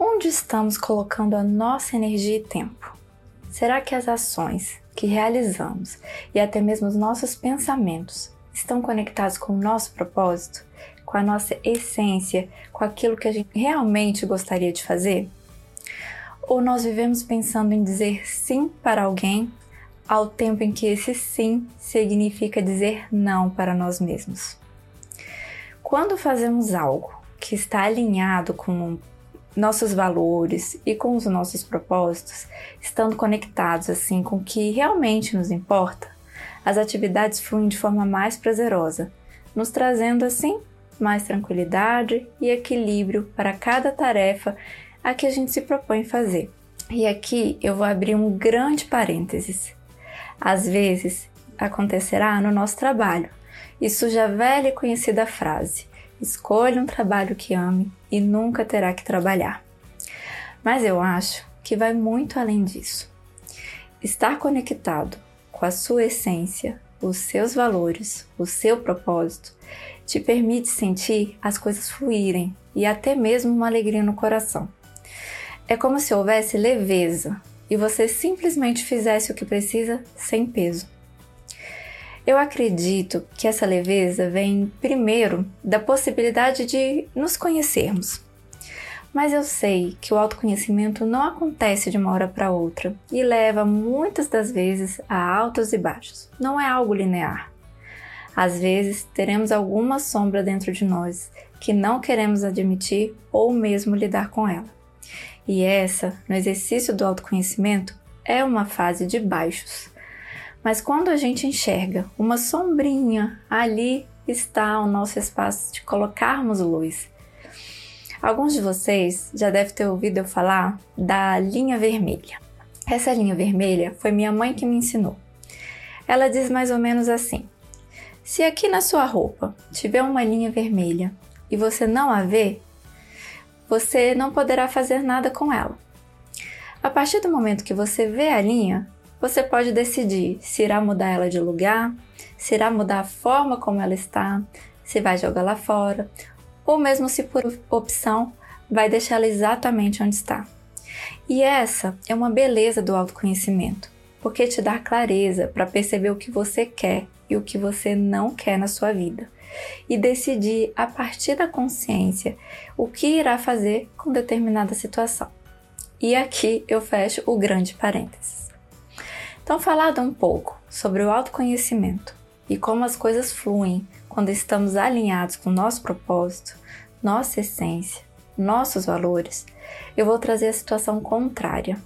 Onde estamos colocando a nossa energia e tempo? Será que as ações que realizamos e até mesmo os nossos pensamentos estão conectados com o nosso propósito, com a nossa essência, com aquilo que a gente realmente gostaria de fazer? Ou nós vivemos pensando em dizer sim para alguém, ao tempo em que esse sim significa dizer não para nós mesmos? Quando fazemos algo que está alinhado com nossos valores e com os nossos propósitos, estando conectados assim com o que realmente nos importa, as atividades fluem de forma mais prazerosa, nos trazendo assim mais tranquilidade e equilíbrio para cada tarefa a que a gente se propõe fazer. E aqui eu vou abrir um grande parênteses. Às vezes acontecerá no nosso trabalho. Isso já velha e conhecida frase: escolha um trabalho que ame e nunca terá que trabalhar. Mas eu acho que vai muito além disso. Estar conectado com a sua essência, os seus valores, o seu propósito, te permite sentir as coisas fluírem e até mesmo uma alegria no coração. É como se houvesse leveza e você simplesmente fizesse o que precisa sem peso. Eu acredito que essa leveza vem primeiro da possibilidade de nos conhecermos. Mas eu sei que o autoconhecimento não acontece de uma hora para outra e leva muitas das vezes a altos e baixos. Não é algo linear. Às vezes teremos alguma sombra dentro de nós que não queremos admitir ou mesmo lidar com ela. E essa, no exercício do autoconhecimento, é uma fase de baixos mas quando a gente enxerga uma sombrinha, ali está o nosso espaço de colocarmos luz. Alguns de vocês já devem ter ouvido eu falar da linha vermelha. Essa linha vermelha foi minha mãe que me ensinou. Ela diz mais ou menos assim: se aqui na sua roupa tiver uma linha vermelha e você não a vê, você não poderá fazer nada com ela. A partir do momento que você vê a linha, você pode decidir se irá mudar ela de lugar, se irá mudar a forma como ela está, se vai jogá-la fora, ou mesmo se por opção vai deixá-la exatamente onde está. E essa é uma beleza do autoconhecimento, porque te dá clareza para perceber o que você quer e o que você não quer na sua vida, e decidir a partir da consciência o que irá fazer com determinada situação. E aqui eu fecho o grande parênteses. Então, falado um pouco sobre o autoconhecimento e como as coisas fluem quando estamos alinhados com nosso propósito, nossa essência, nossos valores, eu vou trazer a situação contrária.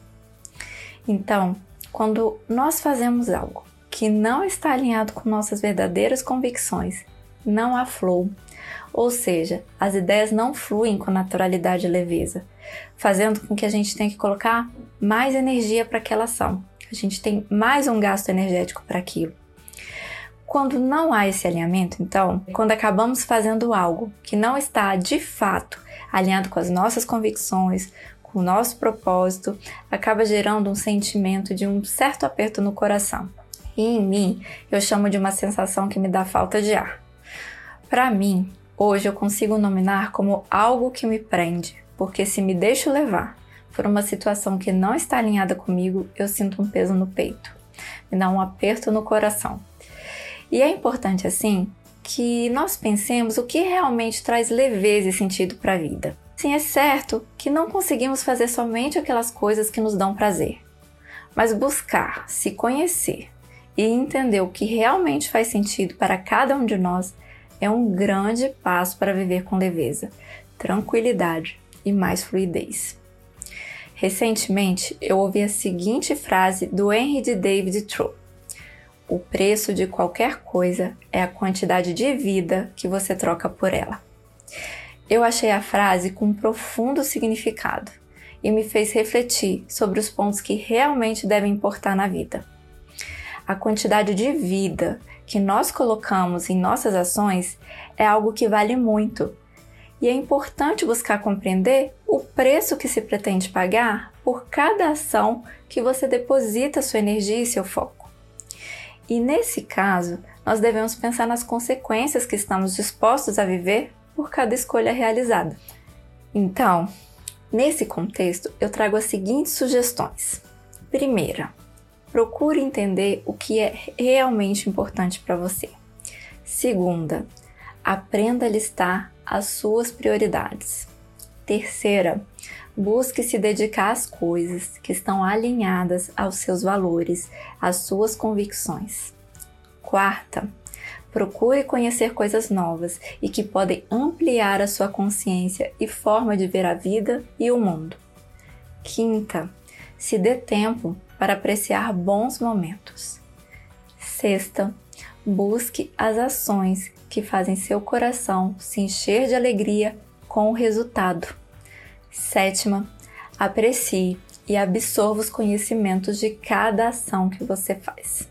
Então, quando nós fazemos algo que não está alinhado com nossas verdadeiras convicções, não há flow, ou seja, as ideias não fluem com naturalidade e leveza, fazendo com que a gente tenha que colocar mais energia para aquela ação a gente tem mais um gasto energético para aquilo. Quando não há esse alinhamento, então, quando acabamos fazendo algo que não está de fato alinhado com as nossas convicções, com o nosso propósito, acaba gerando um sentimento de um certo aperto no coração. E em mim, eu chamo de uma sensação que me dá falta de ar. Para mim, hoje eu consigo nominar como algo que me prende, porque se me deixo levar por uma situação que não está alinhada comigo, eu sinto um peso no peito, me dá um aperto no coração. E é importante assim que nós pensemos o que realmente traz leveza e sentido para a vida. Sim, é certo que não conseguimos fazer somente aquelas coisas que nos dão prazer, mas buscar se conhecer e entender o que realmente faz sentido para cada um de nós é um grande passo para viver com leveza, tranquilidade e mais fluidez. Recentemente, eu ouvi a seguinte frase do Henry de David Thoreau: O preço de qualquer coisa é a quantidade de vida que você troca por ela. Eu achei a frase com um profundo significado e me fez refletir sobre os pontos que realmente devem importar na vida. A quantidade de vida que nós colocamos em nossas ações é algo que vale muito. E é importante buscar compreender o preço que se pretende pagar por cada ação que você deposita sua energia e seu foco. E nesse caso, nós devemos pensar nas consequências que estamos dispostos a viver por cada escolha realizada. Então, nesse contexto, eu trago as seguintes sugestões. Primeira, procure entender o que é realmente importante para você. Segunda, aprenda a listar as suas prioridades. Terceira, busque se dedicar às coisas que estão alinhadas aos seus valores, às suas convicções. Quarta, procure conhecer coisas novas e que podem ampliar a sua consciência e forma de ver a vida e o mundo. Quinta, se dê tempo para apreciar bons momentos. Sexta, busque as ações que fazem seu coração se encher de alegria com o resultado. Sétima, aprecie e absorva os conhecimentos de cada ação que você faz.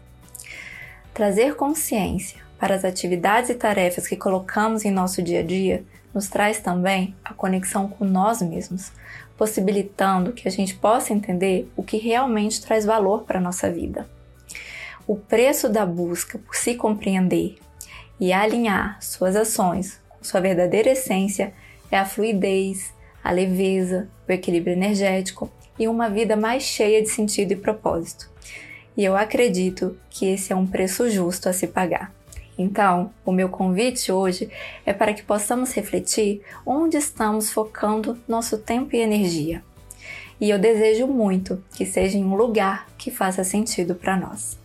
Trazer consciência para as atividades e tarefas que colocamos em nosso dia a dia nos traz também a conexão com nós mesmos, possibilitando que a gente possa entender o que realmente traz valor para a nossa vida. O preço da busca por se compreender e alinhar suas ações com sua verdadeira essência é a fluidez, a leveza, o equilíbrio energético e uma vida mais cheia de sentido e propósito. E eu acredito que esse é um preço justo a se pagar. Então, o meu convite hoje é para que possamos refletir onde estamos focando nosso tempo e energia. E eu desejo muito que seja em um lugar que faça sentido para nós.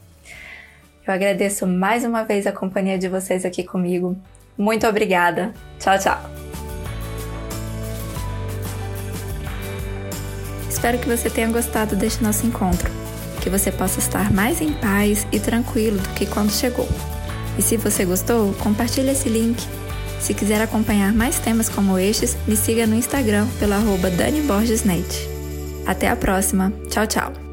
Eu agradeço mais uma vez a companhia de vocês aqui comigo. Muito obrigada. Tchau, tchau. Espero que você tenha gostado deste nosso encontro, que você possa estar mais em paz e tranquilo do que quando chegou. E se você gostou, compartilhe esse link. Se quiser acompanhar mais temas como estes, me siga no Instagram pelo arroba. Até a próxima. Tchau, tchau.